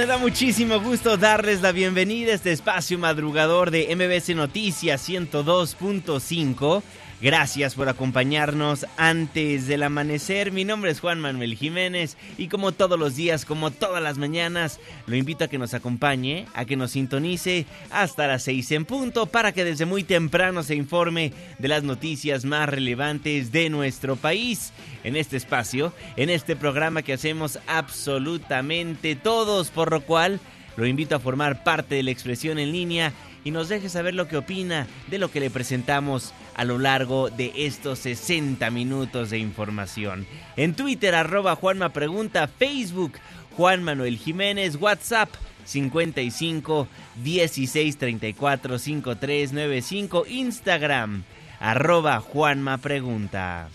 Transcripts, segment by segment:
Me da muchísimo gusto darles la bienvenida a este espacio madrugador de MBC Noticias 102.5. Gracias por acompañarnos antes del amanecer. Mi nombre es Juan Manuel Jiménez y como todos los días, como todas las mañanas, lo invito a que nos acompañe, a que nos sintonice hasta las 6 en punto para que desde muy temprano se informe de las noticias más relevantes de nuestro país. En este espacio, en este programa que hacemos absolutamente todos, por lo cual lo invito a formar parte de la expresión en línea y nos deje saber lo que opina de lo que le presentamos a lo largo de estos 60 minutos de información. En Twitter, arroba Juanma Pregunta, Facebook, Juan Manuel Jiménez, WhatsApp 55 16 34 53 95, Instagram, arroba Juanma Pregunta.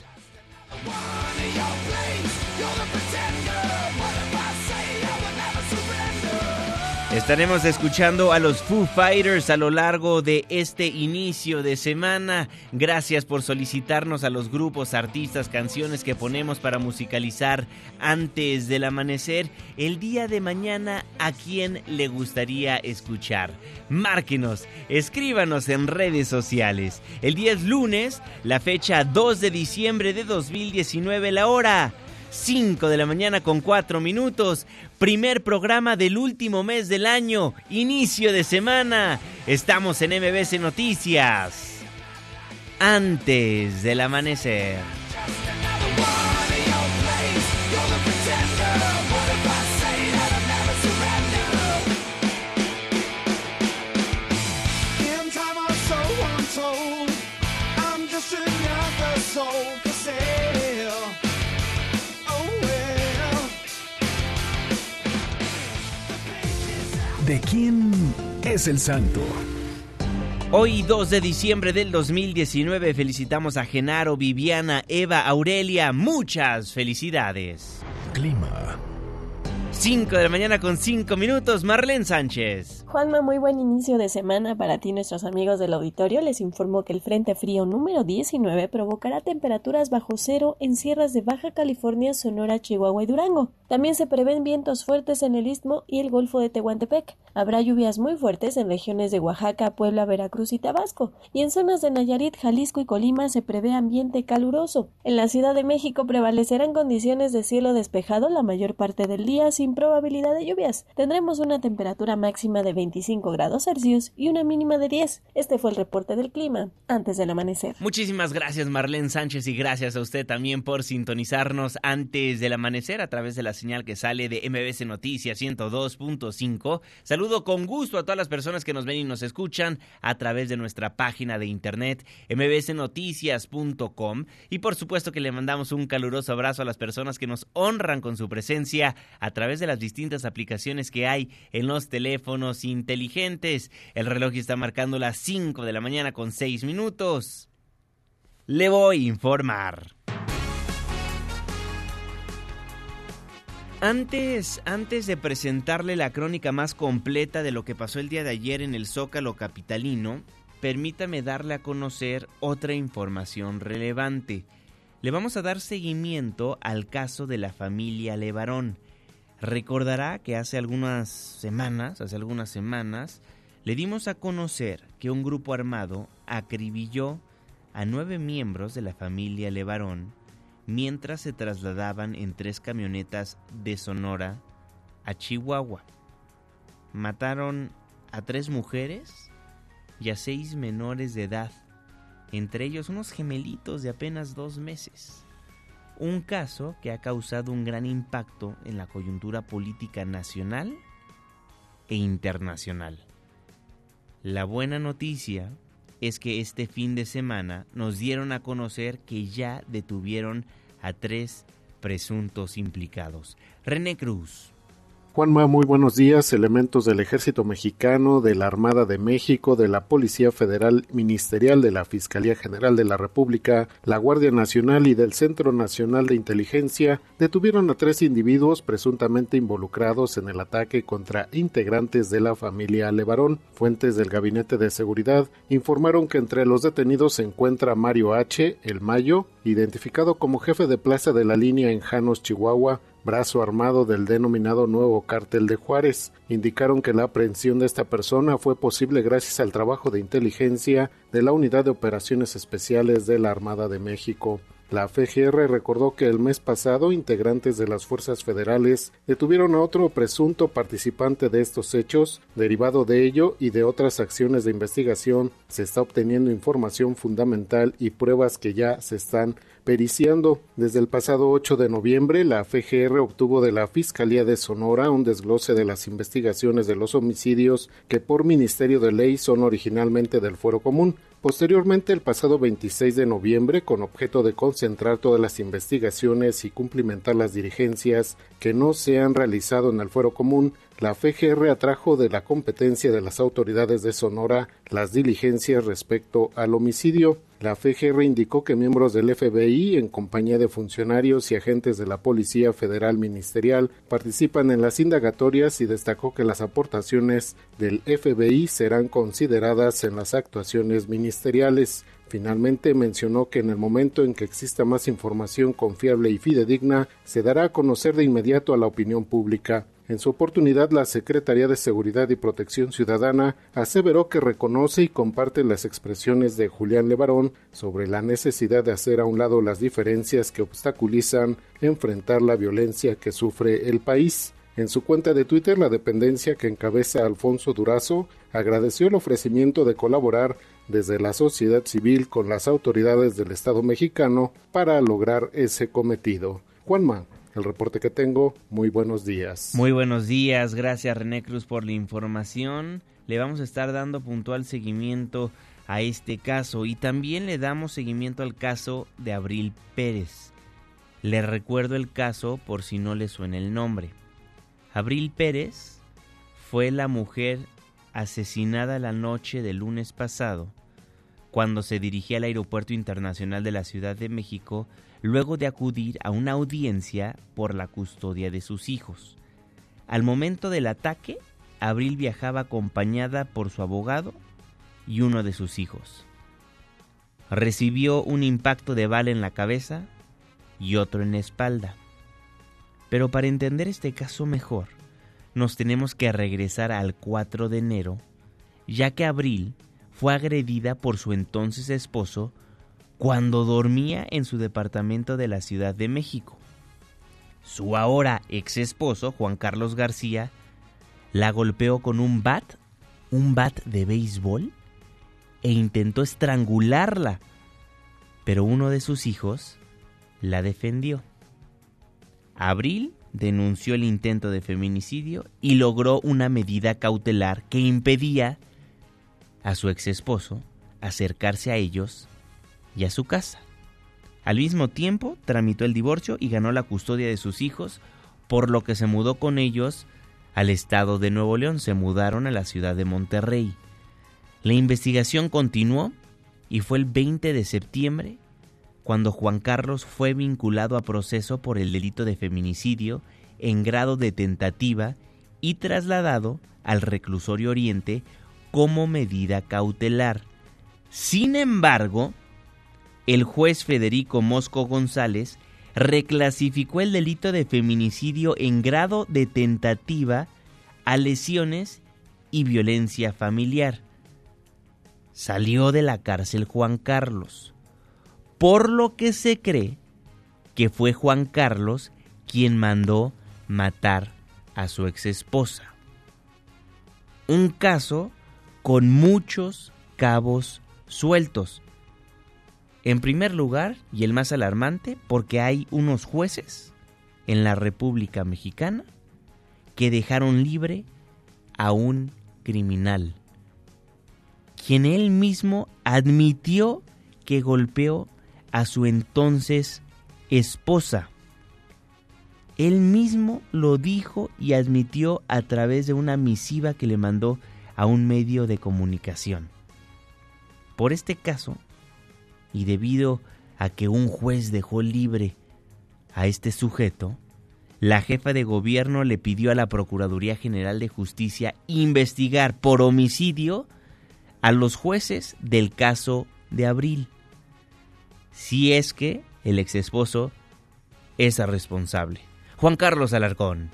Estaremos escuchando a los Foo Fighters a lo largo de este inicio de semana. Gracias por solicitarnos a los grupos, artistas, canciones que ponemos para musicalizar antes del amanecer. El día de mañana, ¿a quién le gustaría escuchar? Márquenos, escríbanos en redes sociales. El día es lunes, la fecha 2 de diciembre de 2019, la hora 5 de la mañana con 4 minutos. Primer programa del último mes del año. Inicio de semana. Estamos en MBC Noticias. Antes del amanecer. ¿De quién es el santo? Hoy 2 de diciembre del 2019 felicitamos a Genaro, Viviana, Eva, Aurelia. Muchas felicidades. Clima. 5 de la mañana con 5 minutos, Marlene Sánchez. Juanma, muy buen inicio de semana para ti, nuestros amigos del auditorio. Les informo que el Frente Frío número 19 provocará temperaturas bajo cero en sierras de Baja California, Sonora, Chihuahua y Durango. También se prevén vientos fuertes en el Istmo y el Golfo de Tehuantepec. Habrá lluvias muy fuertes en regiones de Oaxaca, Puebla, Veracruz y Tabasco. Y en zonas de Nayarit, Jalisco y Colima se prevé ambiente caluroso. En la Ciudad de México prevalecerán condiciones de cielo despejado la mayor parte del día sin probabilidad de lluvias. Tendremos una temperatura máxima de 25 grados Celsius y una mínima de 10. Este fue el reporte del clima antes del amanecer. Muchísimas gracias Marlene Sánchez y gracias a usted también por sintonizarnos antes del amanecer a través de la señal que sale de MBC Noticias 102.5. Saludo con gusto a todas las personas que nos ven y nos escuchan a través de nuestra página de internet mbsnoticias.com y por supuesto que le mandamos un caluroso abrazo a las personas que nos honran con su presencia a través de las distintas aplicaciones que hay en los teléfonos inteligentes. El reloj está marcando las 5 de la mañana con 6 minutos. Le voy a informar. Antes, antes de presentarle la crónica más completa de lo que pasó el día de ayer en el Zócalo Capitalino, permítame darle a conocer otra información relevante. Le vamos a dar seguimiento al caso de la familia Levarón. Recordará que hace algunas semanas, hace algunas semanas, le dimos a conocer que un grupo armado acribilló a nueve miembros de la familia Levarón mientras se trasladaban en tres camionetas de Sonora a Chihuahua. Mataron a tres mujeres y a seis menores de edad, entre ellos unos gemelitos de apenas dos meses. Un caso que ha causado un gran impacto en la coyuntura política nacional e internacional. La buena noticia es que este fin de semana nos dieron a conocer que ya detuvieron a tres presuntos implicados. René Cruz, Juanma, muy buenos días. Elementos del Ejército Mexicano, de la Armada de México, de la Policía Federal Ministerial, de la Fiscalía General de la República, la Guardia Nacional y del Centro Nacional de Inteligencia detuvieron a tres individuos presuntamente involucrados en el ataque contra integrantes de la familia Levarón. Fuentes del Gabinete de Seguridad informaron que entre los detenidos se encuentra Mario H., el Mayo, identificado como jefe de plaza de la línea en Janos, Chihuahua, brazo armado del denominado Nuevo Cártel de Juárez. Indicaron que la aprehensión de esta persona fue posible gracias al trabajo de inteligencia de la Unidad de Operaciones Especiales de la Armada de México. La FGR recordó que el mes pasado integrantes de las fuerzas federales detuvieron a otro presunto participante de estos hechos. Derivado de ello y de otras acciones de investigación, se está obteniendo información fundamental y pruebas que ya se están periciando. Desde el pasado 8 de noviembre, la FGR obtuvo de la Fiscalía de Sonora un desglose de las investigaciones de los homicidios que por Ministerio de Ley son originalmente del Fuero Común. Posteriormente, el pasado 26 de noviembre, con objeto de concentrar todas las investigaciones y cumplimentar las dirigencias que no se han realizado en el fuero común, la FGR atrajo de la competencia de las autoridades de Sonora las diligencias respecto al homicidio. La FGR indicó que miembros del FBI, en compañía de funcionarios y agentes de la Policía Federal Ministerial, participan en las indagatorias y destacó que las aportaciones del FBI serán consideradas en las actuaciones ministeriales. Finalmente mencionó que en el momento en que exista más información confiable y fidedigna, se dará a conocer de inmediato a la opinión pública. En su oportunidad, la Secretaría de Seguridad y Protección Ciudadana aseveró que reconoce y comparte las expresiones de Julián Levarón sobre la necesidad de hacer a un lado las diferencias que obstaculizan enfrentar la violencia que sufre el país. En su cuenta de Twitter, la dependencia que encabeza Alfonso Durazo agradeció el ofrecimiento de colaborar desde la sociedad civil con las autoridades del Estado mexicano para lograr ese cometido. Juanma, el reporte que tengo. Muy buenos días. Muy buenos días, gracias René Cruz por la información. Le vamos a estar dando puntual seguimiento a este caso y también le damos seguimiento al caso de Abril Pérez. Le recuerdo el caso por si no le suena el nombre. Abril Pérez fue la mujer asesinada la noche del lunes pasado cuando se dirigía al Aeropuerto Internacional de la Ciudad de México luego de acudir a una audiencia por la custodia de sus hijos. Al momento del ataque, Abril viajaba acompañada por su abogado y uno de sus hijos. Recibió un impacto de bala en la cabeza y otro en la espalda. Pero para entender este caso mejor, nos tenemos que regresar al 4 de enero, ya que Abril fue agredida por su entonces esposo cuando dormía en su departamento de la Ciudad de México. Su ahora ex esposo, Juan Carlos García, la golpeó con un bat, un bat de béisbol, e intentó estrangularla, pero uno de sus hijos la defendió. Abril denunció el intento de feminicidio y logró una medida cautelar que impedía a su ex esposo acercarse a ellos y a su casa. Al mismo tiempo, tramitó el divorcio y ganó la custodia de sus hijos, por lo que se mudó con ellos al estado de Nuevo León, se mudaron a la ciudad de Monterrey. La investigación continuó y fue el 20 de septiembre cuando Juan Carlos fue vinculado a proceso por el delito de feminicidio en grado de tentativa y trasladado al reclusorio oriente como medida cautelar. Sin embargo, el juez Federico Mosco González reclasificó el delito de feminicidio en grado de tentativa a lesiones y violencia familiar. Salió de la cárcel Juan Carlos, por lo que se cree que fue Juan Carlos quien mandó matar a su exesposa. Un caso con muchos cabos sueltos. En primer lugar, y el más alarmante, porque hay unos jueces en la República Mexicana que dejaron libre a un criminal, quien él mismo admitió que golpeó a su entonces esposa. Él mismo lo dijo y admitió a través de una misiva que le mandó a un medio de comunicación. Por este caso, y debido a que un juez dejó libre a este sujeto, la jefa de gobierno le pidió a la Procuraduría General de Justicia investigar por homicidio a los jueces del caso de abril, si es que el ex esposo es responsable. Juan Carlos Alarcón.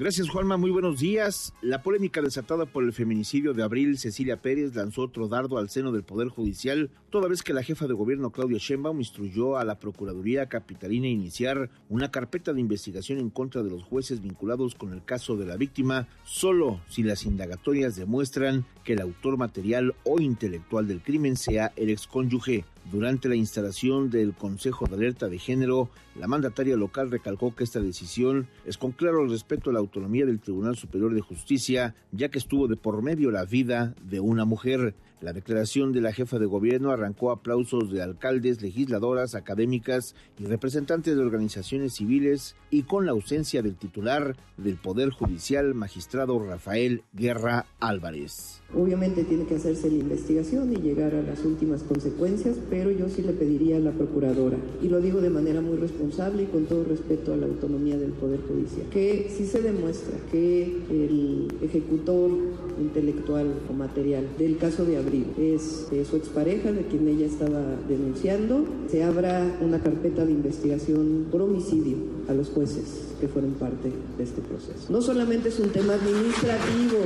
Gracias Juanma, muy buenos días. La polémica desatada por el feminicidio de abril, Cecilia Pérez lanzó otro dardo al seno del Poder Judicial, toda vez que la jefa de gobierno Claudia Sheinbaum instruyó a la Procuraduría Capitalina iniciar una carpeta de investigación en contra de los jueces vinculados con el caso de la víctima, solo si las indagatorias demuestran que el autor material o intelectual del crimen sea el excónyuge. Durante la instalación del Consejo de Alerta de Género, la mandataria local recalcó que esta decisión es con claro respeto a la autonomía del Tribunal Superior de Justicia, ya que estuvo de por medio la vida de una mujer. La declaración de la jefa de gobierno arrancó aplausos de alcaldes, legisladoras, académicas y representantes de organizaciones civiles y con la ausencia del titular del Poder Judicial, magistrado Rafael Guerra Álvarez. Obviamente tiene que hacerse la investigación y llegar a las últimas consecuencias, pero yo sí le pediría a la procuradora, y lo digo de manera muy responsable y con todo respeto a la autonomía del Poder Judicial, que si se demuestra que el ejecutor intelectual o material del caso de Abril es su expareja, de quien ella estaba denunciando, se abra una carpeta de investigación por homicidio a los jueces que fueron parte de este proceso. No solamente es un tema administrativo,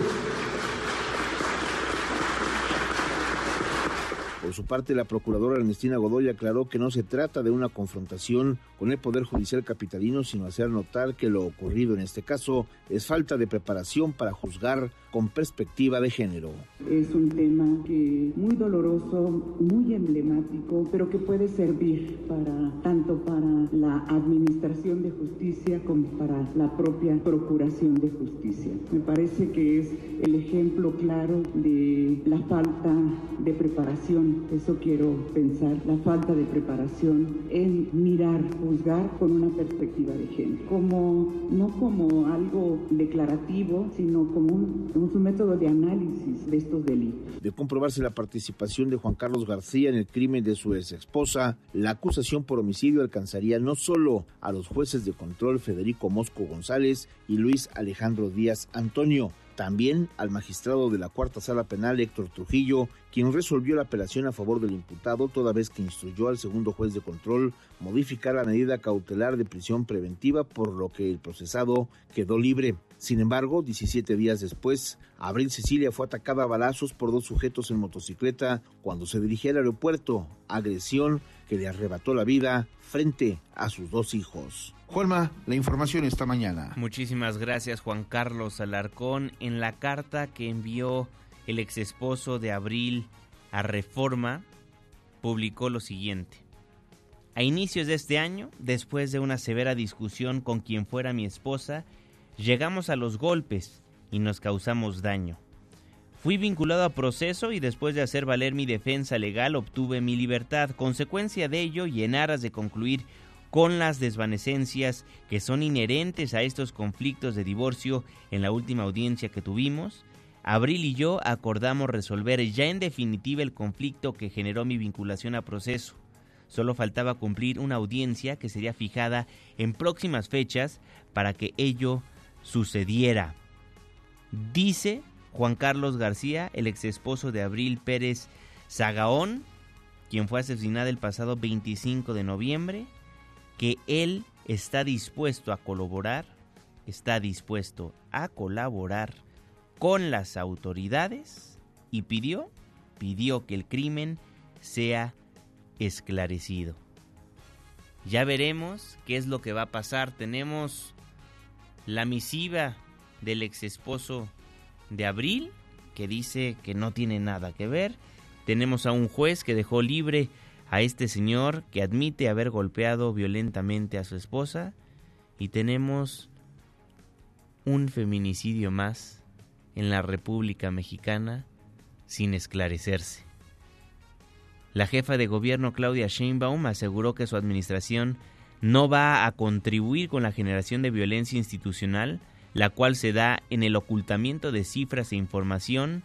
Por su parte, la procuradora Ernestina Godoy aclaró que no se trata de una confrontación con el Poder Judicial capitalino, sino hacer notar que lo ocurrido en este caso es falta de preparación para juzgar con perspectiva de género. Es un tema que muy doloroso, muy emblemático, pero que puede servir para tanto para la administración de justicia como para la propia procuración de justicia. Me parece que es el ejemplo claro de la falta de preparación, eso quiero pensar, la falta de preparación en mirar, juzgar con una perspectiva de género, como no como algo declarativo, sino como un un método de análisis de estos delitos. De comprobarse la participación de Juan Carlos García en el crimen de su ex esposa, la acusación por homicidio alcanzaría no solo a los jueces de control Federico Mosco González y Luis Alejandro Díaz Antonio, también al magistrado de la Cuarta Sala Penal Héctor Trujillo, quien resolvió la apelación a favor del imputado toda vez que instruyó al segundo juez de control modificar la medida cautelar de prisión preventiva por lo que el procesado quedó libre. Sin embargo, 17 días después, Abril Cecilia fue atacada a balazos por dos sujetos en motocicleta cuando se dirigía al aeropuerto, agresión que le arrebató la vida frente a sus dos hijos. Juanma, la información esta mañana. Muchísimas gracias Juan Carlos Alarcón. En la carta que envió el ex esposo de Abril a Reforma, publicó lo siguiente. A inicios de este año, después de una severa discusión con quien fuera mi esposa, Llegamos a los golpes y nos causamos daño. Fui vinculado a proceso y después de hacer valer mi defensa legal obtuve mi libertad. Consecuencia de ello y en aras de concluir con las desvanecencias que son inherentes a estos conflictos de divorcio en la última audiencia que tuvimos, Abril y yo acordamos resolver ya en definitiva el conflicto que generó mi vinculación a proceso. Solo faltaba cumplir una audiencia que sería fijada en próximas fechas para que ello sucediera. Dice Juan Carlos García, el ex esposo de Abril Pérez Zagaón, quien fue asesinada el pasado 25 de noviembre, que él está dispuesto a colaborar, está dispuesto a colaborar con las autoridades y pidió, pidió que el crimen sea esclarecido. Ya veremos qué es lo que va a pasar. Tenemos la misiva del ex esposo de Abril, que dice que no tiene nada que ver. Tenemos a un juez que dejó libre a este señor que admite haber golpeado violentamente a su esposa. Y tenemos un feminicidio más en la República Mexicana sin esclarecerse. La jefa de gobierno Claudia Sheinbaum aseguró que su administración no va a contribuir con la generación de violencia institucional, la cual se da en el ocultamiento de cifras e información,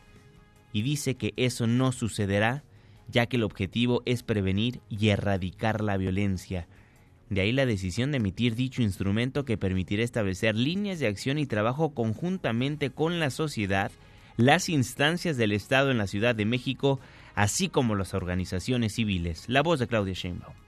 y dice que eso no sucederá, ya que el objetivo es prevenir y erradicar la violencia. De ahí la decisión de emitir dicho instrumento que permitirá establecer líneas de acción y trabajo conjuntamente con la sociedad, las instancias del Estado en la Ciudad de México, así como las organizaciones civiles. La voz de Claudia Sheinbaum.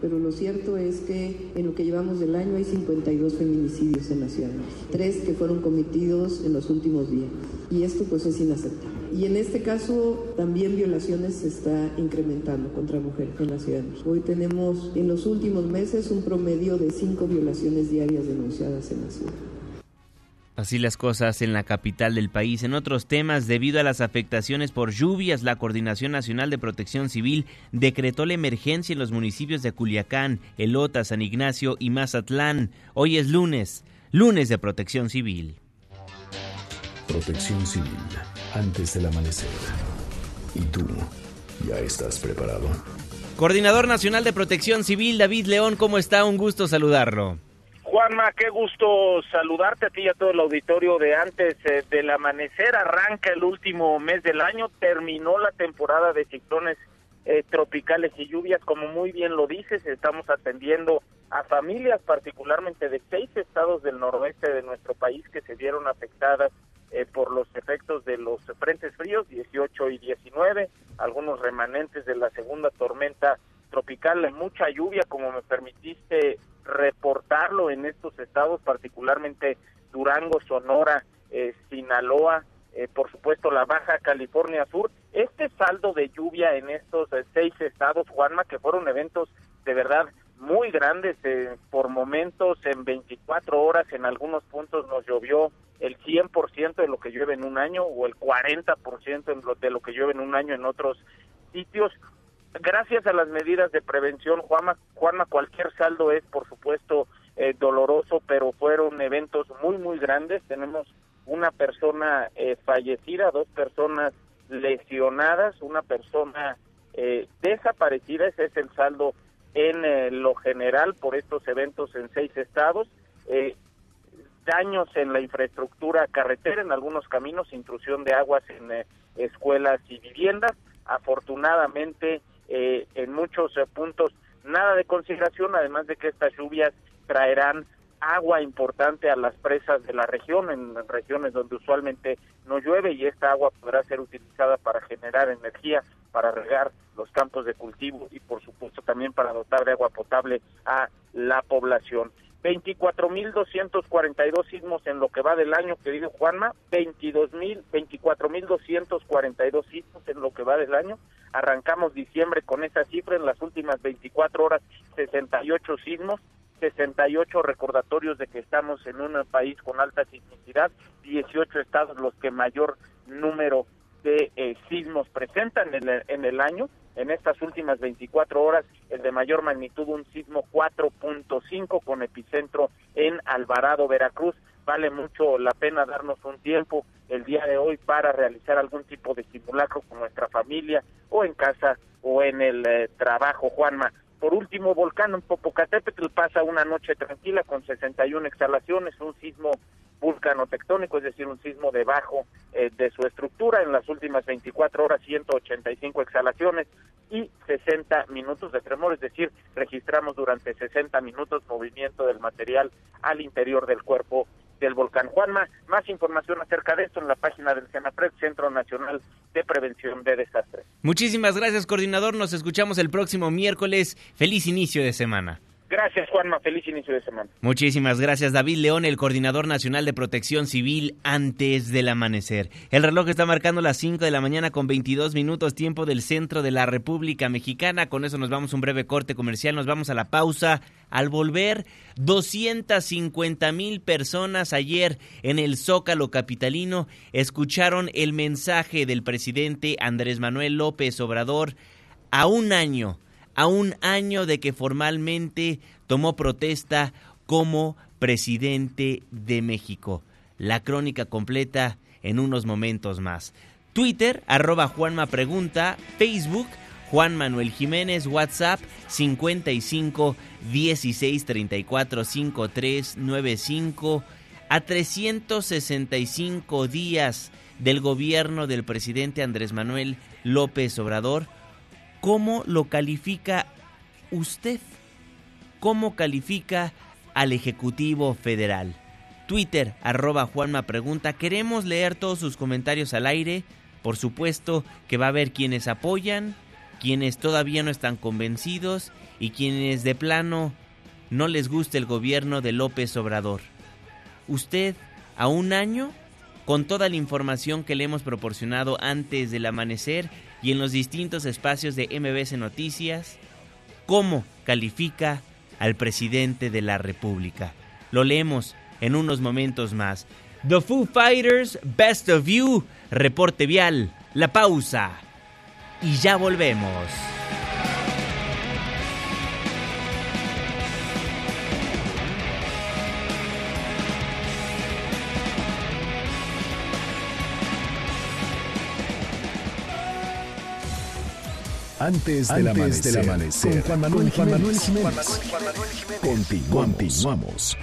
Pero lo cierto es que en lo que llevamos del año hay 52 feminicidios en la ciudad, tres que fueron cometidos en los últimos días. Y esto pues es inaceptable. Y en este caso también violaciones se está incrementando contra mujeres en la ciudad. Hoy tenemos en los últimos meses un promedio de cinco violaciones diarias denunciadas en la ciudad. Así las cosas en la capital del país. En otros temas, debido a las afectaciones por lluvias, la Coordinación Nacional de Protección Civil decretó la emergencia en los municipios de Culiacán, Elota, San Ignacio y Mazatlán. Hoy es lunes, lunes de Protección Civil. Protección Civil, antes del amanecer. ¿Y tú ya estás preparado? Coordinador Nacional de Protección Civil, David León, ¿cómo está? Un gusto saludarlo. Juanma, qué gusto saludarte a ti y a todo el auditorio de antes eh, del amanecer. Arranca el último mes del año, terminó la temporada de ciclones eh, tropicales y lluvias, como muy bien lo dices, estamos atendiendo a familias, particularmente de seis estados del noroeste de nuestro país que se vieron afectadas eh, por los efectos de los frentes fríos, 18 y 19, algunos remanentes de la segunda tormenta tropical, mucha lluvia, como me permitiste reportarlo en estos estados, particularmente Durango, Sonora, eh, Sinaloa, eh, por supuesto la Baja California Sur. Este saldo de lluvia en estos eh, seis estados, Juanma, que fueron eventos de verdad muy grandes, por momentos en 24 horas, en algunos puntos nos llovió el 100% de lo que llueve en un año o el 40% de lo que llueve en un año en otros sitios gracias a las medidas de prevención, Juanma, cualquier saldo es, por supuesto, eh, doloroso, pero fueron eventos muy, muy grandes. Tenemos una persona eh, fallecida, dos personas lesionadas, una persona eh, desaparecida, ese es el saldo en lo general por estos eventos en seis estados. daños en la infraestructura carretera, en algunos caminos, intrusión de aguas en escuelas y viviendas. Afortunadamente, eh, en muchos eh, puntos nada de consideración, además de que estas lluvias traerán agua importante a las presas de la región, en regiones donde usualmente no llueve y esta agua podrá ser utilizada para generar energía, para regar los campos de cultivo y por supuesto también para dotar de agua potable a la población. 24.242 sismos en lo que va del año, querido Juanma, 22.000, 24.242 sismos en lo que va del año. Arrancamos diciembre con esa cifra, en las últimas 24 horas 68 sismos, 68 recordatorios de que estamos en un país con alta sismicidad, 18 estados los que mayor número de eh, sismos presentan en el, en el año. En estas últimas 24 horas, el de mayor magnitud, un sismo 4.5 con epicentro en Alvarado, Veracruz. Vale mucho la pena darnos un tiempo el día de hoy para realizar algún tipo de simulacro con nuestra familia o en casa o en el eh, trabajo, Juanma. Por último, volcán en Popocatépetl pasa una noche tranquila con 61 exhalaciones, un sismo vulcanotectónico, es decir, un sismo debajo eh, de su estructura. En las últimas 24 horas, 185 exhalaciones y 60 minutos de tremor, es decir, registramos durante 60 minutos movimiento del material al interior del cuerpo del volcán. Juanma, más información acerca de esto en la página del CENAPRED, Centro Nacional de Prevención de Desastres. Muchísimas gracias, coordinador. Nos escuchamos el próximo miércoles. Feliz inicio de semana. Gracias, Juanma. Feliz inicio de semana. Muchísimas gracias, David León, el coordinador nacional de protección civil antes del amanecer. El reloj está marcando las 5 de la mañana con 22 minutos, tiempo del centro de la República Mexicana. Con eso nos vamos a un breve corte comercial, nos vamos a la pausa. Al volver, 250 mil personas ayer en el Zócalo Capitalino escucharon el mensaje del presidente Andrés Manuel López Obrador a un año a un año de que formalmente tomó protesta como presidente de México. La crónica completa en unos momentos más. Twitter, arroba Juanma Pregunta, Facebook, Juan Manuel Jiménez, WhatsApp 55 16 34 53 95 a 365 días del gobierno del presidente Andrés Manuel López Obrador ¿Cómo lo califica usted? ¿Cómo califica al Ejecutivo Federal? Twitter, arroba Juanma Pregunta. Queremos leer todos sus comentarios al aire. Por supuesto que va a haber quienes apoyan, quienes todavía no están convencidos y quienes de plano no les gusta el gobierno de López Obrador. Usted, a un año, con toda la información que le hemos proporcionado antes del amanecer, y en los distintos espacios de MBS Noticias cómo califica al presidente de la República. Lo leemos en unos momentos más. The Foo Fighters, Best of You, reporte vial, la pausa y ya volvemos. Antes del, amanecer, con Juan Manuel, Jiménez. Continuamos.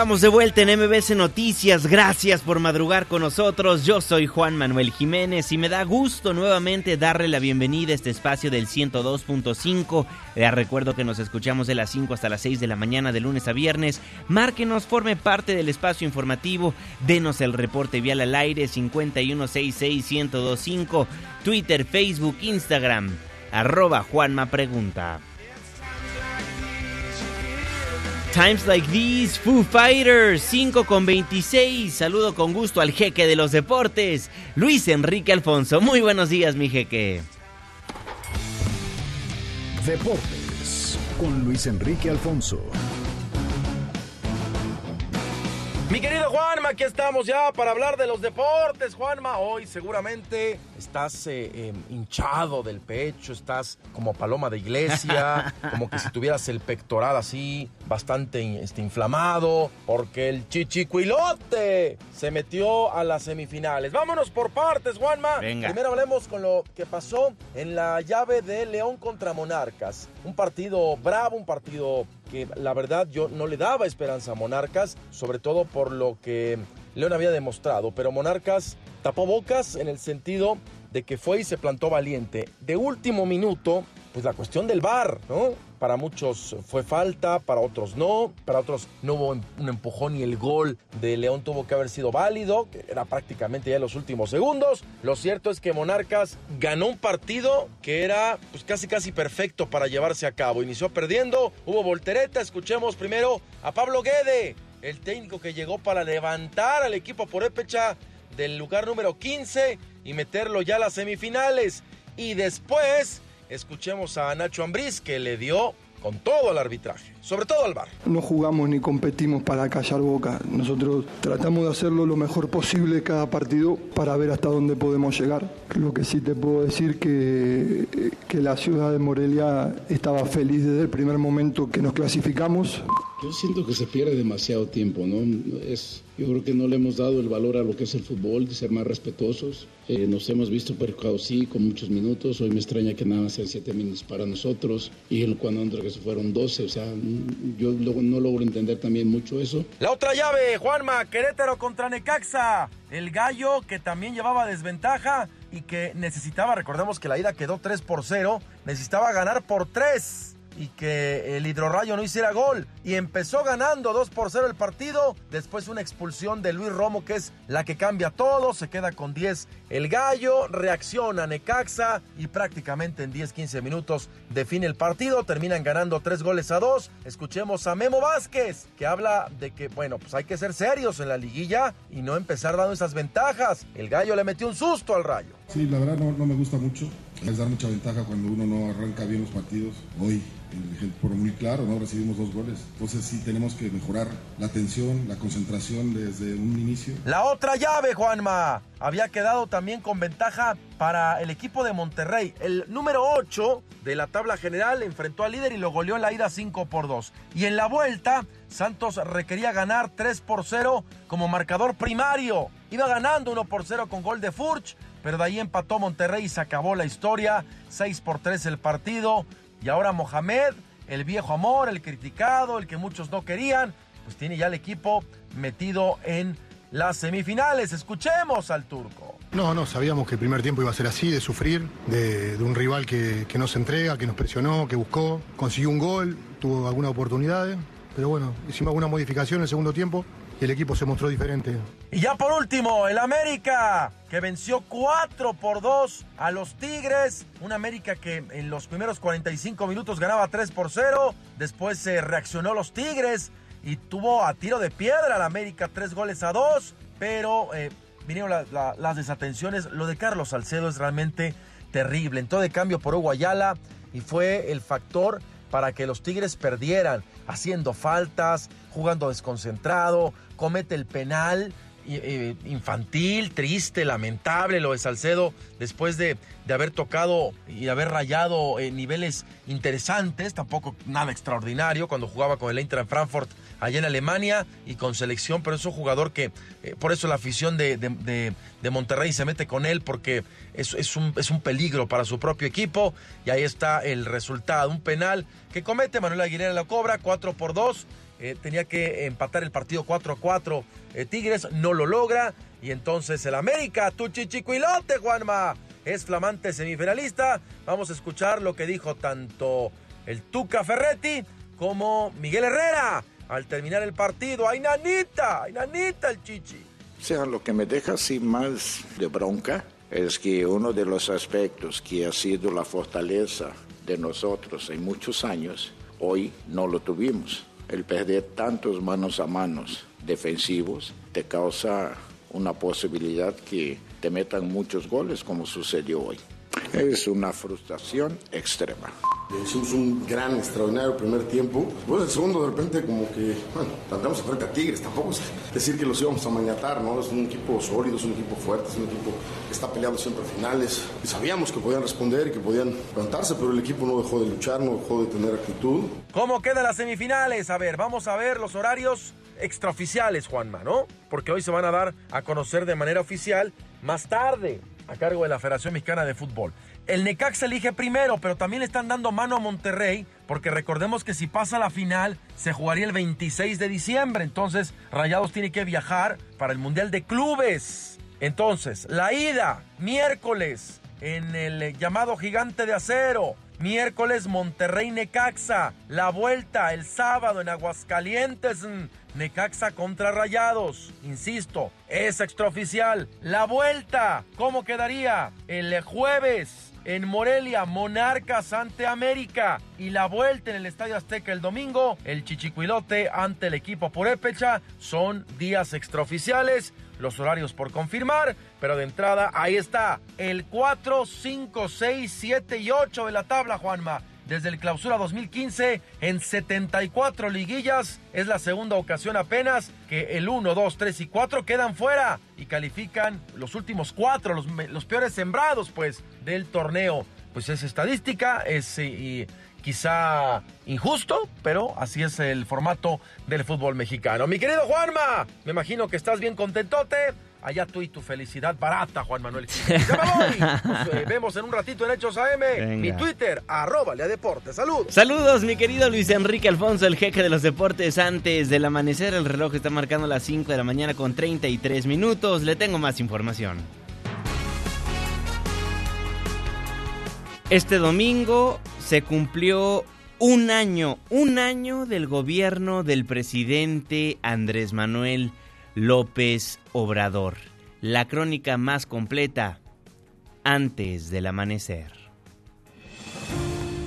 Estamos de vuelta en MBC Noticias. Gracias por madrugar con nosotros. Yo soy Juan Manuel Jiménez y me da gusto nuevamente darle la bienvenida a este espacio del 102.5. Les recuerdo que nos escuchamos de las 5 hasta las 6 de la mañana de lunes a viernes. Márquenos, forme parte del espacio informativo. Denos el reporte vial al aire 5166125. Twitter, Facebook, Instagram. Arroba Juanma Pregunta. Times like these, Foo Fighters, 5 con 26. Saludo con gusto al jeque de los deportes, Luis Enrique Alfonso. Muy buenos días, mi jeque. Deportes con Luis Enrique Alfonso. Mi querido Juanma, aquí estamos ya para hablar de los deportes. Juanma, hoy seguramente estás eh, em, hinchado del pecho, estás como paloma de iglesia, como que si tuvieras el pectoral así, bastante este, inflamado, porque el chichicuilote se metió a las semifinales. Vámonos por partes, Juanma. Primero hablemos con lo que pasó en la llave de León contra Monarcas. Un partido bravo, un partido que la verdad yo no le daba esperanza a Monarcas, sobre todo por lo que León había demostrado, pero Monarcas tapó bocas en el sentido de que fue y se plantó valiente. De último minuto, pues la cuestión del VAR, ¿no? Para muchos fue falta, para otros no, para otros no hubo un empujón y el gol de León tuvo que haber sido válido, que era prácticamente ya en los últimos segundos. Lo cierto es que Monarcas ganó un partido que era pues casi casi perfecto para llevarse a cabo. Inició perdiendo, hubo voltereta, escuchemos primero a Pablo Guede, el técnico que llegó para levantar al equipo por Epecha del lugar número 15 y meterlo ya a las semifinales. Y después escuchemos a Nacho Ambriz que le dio con todo el arbitraje, sobre todo al bar. No jugamos ni competimos para callar boca. Nosotros tratamos de hacerlo lo mejor posible cada partido para ver hasta dónde podemos llegar. Lo que sí te puedo decir que, que la ciudad de Morelia estaba feliz desde el primer momento que nos clasificamos. Yo siento que se pierde demasiado tiempo, ¿no? Es, yo creo que no le hemos dado el valor a lo que es el fútbol, de ser más respetuosos. Eh, nos hemos visto perjudicados, sí, con muchos minutos. Hoy me extraña que nada más sean siete minutos para nosotros. Y el cuando entre que se fueron 12, o sea, yo no logro entender también mucho eso. La otra llave, Juanma, Querétaro contra Necaxa. El gallo que también llevaba desventaja y que necesitaba, recordemos que la ida quedó 3 por 0, necesitaba ganar por 3 y que el Hidrorrayo no hiciera gol. Y empezó ganando 2 por 0 el partido. Después una expulsión de Luis Romo, que es la que cambia todo. Se queda con 10 el gallo. Reacciona Necaxa y prácticamente en 10-15 minutos define el partido. Terminan ganando 3 goles a 2. Escuchemos a Memo Vázquez, que habla de que, bueno, pues hay que ser serios en la liguilla y no empezar dando esas ventajas. El gallo le metió un susto al rayo. Sí, la verdad no, no me gusta mucho. Es dar mucha ventaja cuando uno no arranca bien los partidos. Hoy por muy claro, ¿no? Recibimos dos goles. Entonces sí tenemos que mejorar la atención, la concentración desde un inicio. La otra llave, Juanma. Había quedado también con ventaja para el equipo de Monterrey. El número 8 de la tabla general enfrentó al líder y lo goleó en la ida 5 por 2. Y en la vuelta, Santos requería ganar 3 por 0 como marcador primario. Iba ganando 1 por 0 con gol de Furch, pero de ahí empató Monterrey y se acabó la historia. 6 por 3 el partido. Y ahora Mohamed, el viejo amor, el criticado, el que muchos no querían, pues tiene ya el equipo metido en las semifinales. Escuchemos al turco. No, no, sabíamos que el primer tiempo iba a ser así, de sufrir, de, un rival que, que no se entrega, que nos presionó, que buscó, consiguió un gol, tuvo algunas oportunidades, pero bueno, hicimos alguna modificación en el segundo tiempo el equipo se mostró diferente. Y ya por último, el América, que venció 4 por 2 a los Tigres. Un América que en los primeros 45 minutos ganaba 3 por 0. Después se reaccionó los Tigres y tuvo a tiro de piedra al América 3 goles a 2. Pero eh, vinieron las desatenciones. Lo de Carlos Salcedo es realmente terrible. Entró de cambio por Hugo Ayala y fue el factor para que los Tigres perdieran, haciendo faltas, jugando desconcentrado, comete el penal infantil, triste, lamentable lo de Salcedo después de, de haber tocado y haber rayado en niveles interesantes, tampoco nada extraordinario cuando jugaba con el Eintracht Frankfurt allá en Alemania y con selección, pero es un jugador que eh, por eso la afición de, de, Monterrey se mete con él porque es, es, un, es un peligro para su propio equipo y ahí está el resultado, un penal que comete Manuel Aguilera la cobra, 4 por 2 eh, tenía que empatar el partido 4 a 4. Eh, Tigres no lo logra. Y entonces el América, tu chichicuilote, Juanma, es flamante semifinalista. Vamos a escuchar lo que dijo tanto el Tuca Ferretti como Miguel Herrera al terminar el partido. ¡Ay, nanita! ¡Ay, nanita el chichi! O sea, lo que me deja así más de bronca es que uno de los aspectos que ha sido la fortaleza de nosotros en muchos años, hoy no lo tuvimos el perder tantos manos a manos defensivos te causa una posibilidad que te metan muchos goles como sucedió hoy. Es una frustración extrema. Hicimos un gran, extraordinario primer tiempo. Pues el segundo, de repente, como que, bueno, andamos frente a Tigres. Tampoco es decir que los íbamos a mañatar, ¿no? Es un equipo sólido, es un equipo fuerte, es un equipo que está peleando siempre a finales. Y sabíamos que podían responder y que podían levantarse, pero el equipo no dejó de luchar, no dejó de tener actitud. ¿Cómo quedan las semifinales? A ver, vamos a ver los horarios extraoficiales, Juanma, ¿no? Porque hoy se van a dar a conocer de manera oficial más tarde a cargo de la Federación Mexicana de Fútbol. El Necaxa elige primero, pero también le están dando mano a Monterrey, porque recordemos que si pasa la final, se jugaría el 26 de diciembre. Entonces, Rayados tiene que viajar para el Mundial de Clubes. Entonces, la ida, miércoles, en el llamado Gigante de Acero. Miércoles Monterrey Necaxa. La vuelta el sábado en Aguascalientes. Necaxa contra Rayados. Insisto, es extraoficial. La vuelta, ¿cómo quedaría? El jueves en Morelia, Monarcas ante América. Y la vuelta en el Estadio Azteca el domingo, el Chichicuilote ante el equipo Purépecha. Son días extraoficiales los horarios por confirmar, pero de entrada ahí está el 4, 5, 6, 7 y 8 de la tabla, Juanma. Desde el clausura 2015 en 74 liguillas. Es la segunda ocasión apenas que el 1, 2, 3 y 4 quedan fuera y califican los últimos cuatro, los, peores sembrados pues del torneo. Pues es estadística es, quizá injusto, pero así es el formato del fútbol mexicano. Mi querido Juanma, me imagino que estás bien contentote. Allá tú y tu felicidad barata, Juan Manuel. ¡Ya me voy! Nos eh, vemos en un ratito en Hechos AM. Mi Twitter, arroba Lea Deportes. Saludos. Saludos, mi querido Luis Enrique Alfonso, el jeque de los deportes. Antes del amanecer, el reloj está marcando las 5 de la mañana con 33 minutos. Le tengo más información. Este domingo se cumplió un año, un año del gobierno del presidente Andrés Manuel López Obrador. La crónica más completa antes del amanecer.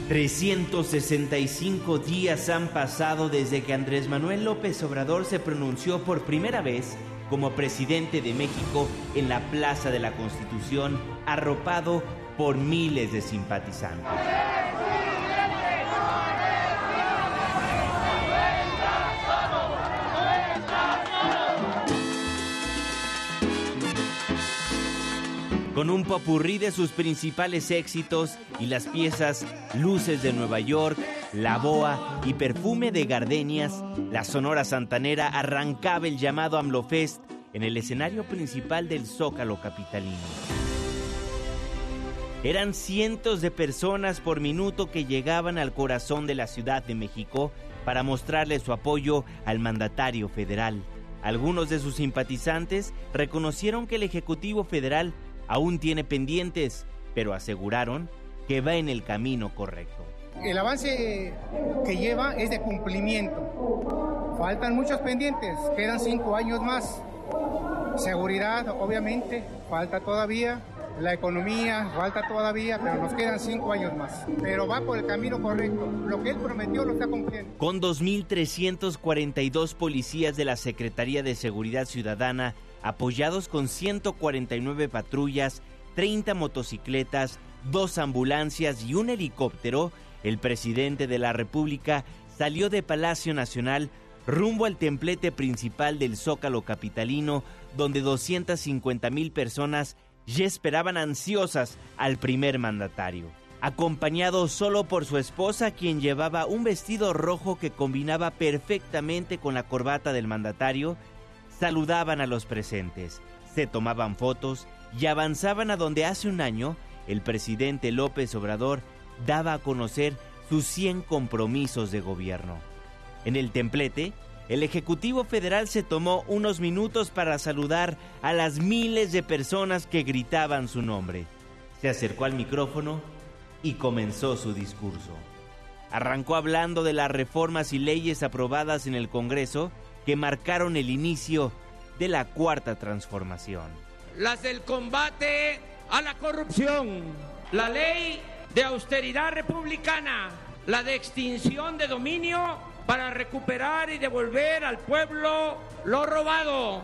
365 días han pasado desde que Andrés Manuel López Obrador se pronunció por primera vez como presidente de México en la Plaza de la Constitución, arropado por miles de simpatizantes. Con un popurrí de sus principales éxitos y las piezas Luces de Nueva York, La Boa y Perfume de Gardenias, la Sonora Santanera arrancaba el llamado AMLOFest en el escenario principal del Zócalo Capitalino. Eran cientos de personas por minuto que llegaban al corazón de la Ciudad de México para mostrarle su apoyo al mandatario federal. Algunos de sus simpatizantes reconocieron que el Ejecutivo Federal aún tiene pendientes, pero aseguraron que va en el camino correcto. El avance que lleva es de cumplimiento. Faltan muchos pendientes, quedan cinco años más. Seguridad, obviamente, falta todavía. La economía, falta todavía, pero nos quedan cinco años más. Pero va por el camino correcto. Lo que él prometió lo está cumpliendo. Con 2.342 policías de la Secretaría de Seguridad Ciudadana apoyados con 149 patrullas, 30 motocicletas, dos ambulancias y un helicóptero, el presidente de la República salió de Palacio Nacional rumbo al templete principal del Zócalo Capitalino, donde 250 mil personas ya esperaban ansiosas al primer mandatario. Acompañado solo por su esposa, quien llevaba un vestido rojo que combinaba perfectamente con la corbata del mandatario, saludaban a los presentes, se tomaban fotos y avanzaban a donde hace un año el presidente López Obrador daba a conocer sus 100 compromisos de gobierno. En el templete, el Ejecutivo Federal se tomó unos minutos para saludar a las miles de personas que gritaban su nombre. Se acercó al micrófono y comenzó su discurso. Arrancó hablando de las reformas y leyes aprobadas en el Congreso que marcaron el inicio de la cuarta transformación. Las del combate a la corrupción, la ley de austeridad republicana, la de extinción de dominio para recuperar y devolver al pueblo lo robado,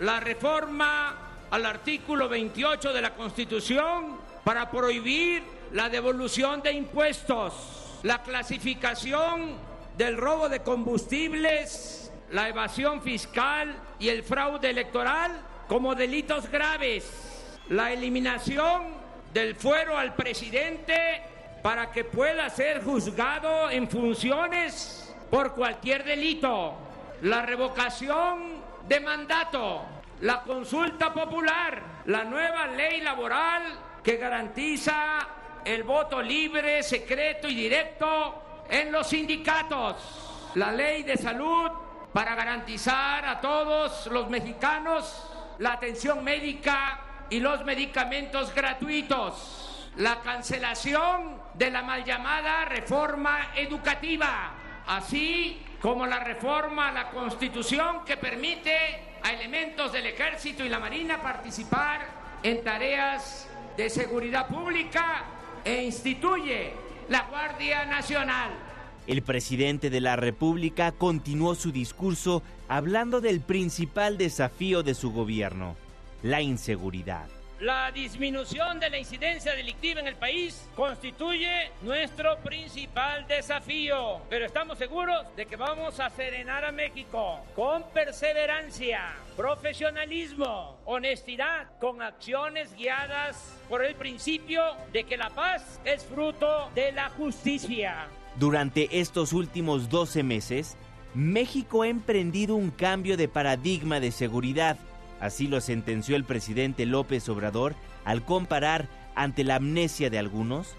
la reforma al artículo 28 de la Constitución para prohibir la devolución de impuestos, la clasificación del robo de combustibles la evasión fiscal y el fraude electoral como delitos graves, la eliminación del fuero al presidente para que pueda ser juzgado en funciones por cualquier delito, la revocación de mandato, la consulta popular, la nueva ley laboral que garantiza el voto libre, secreto y directo en los sindicatos, la ley de salud para garantizar a todos los mexicanos la atención médica y los medicamentos gratuitos, la cancelación de la mal llamada reforma educativa, así como la reforma a la Constitución que permite a elementos del Ejército y la Marina participar en tareas de seguridad pública e instituye la Guardia Nacional. El presidente de la República continuó su discurso hablando del principal desafío de su gobierno, la inseguridad. la disminución de la incidencia delictiva en el país constituye nuestro principal desafío. Pero estamos seguros de que vamos a serenar a México con perseverancia, profesionalismo, honestidad, con acciones guiadas por el principio de que la paz es fruto de la justicia. Durante estos últimos 12 meses, México ha emprendido un cambio de paradigma de seguridad. Así lo sentenció el presidente López Obrador al comparar, ante la amnesia de algunos,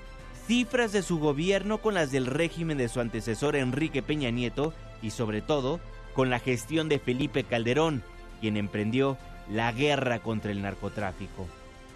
cifras de su gobierno con las del régimen de su antecesor Enrique Peña Nieto y sobre todo con la gestión de Felipe Calderón, quien emprendió la guerra contra el narcotráfico.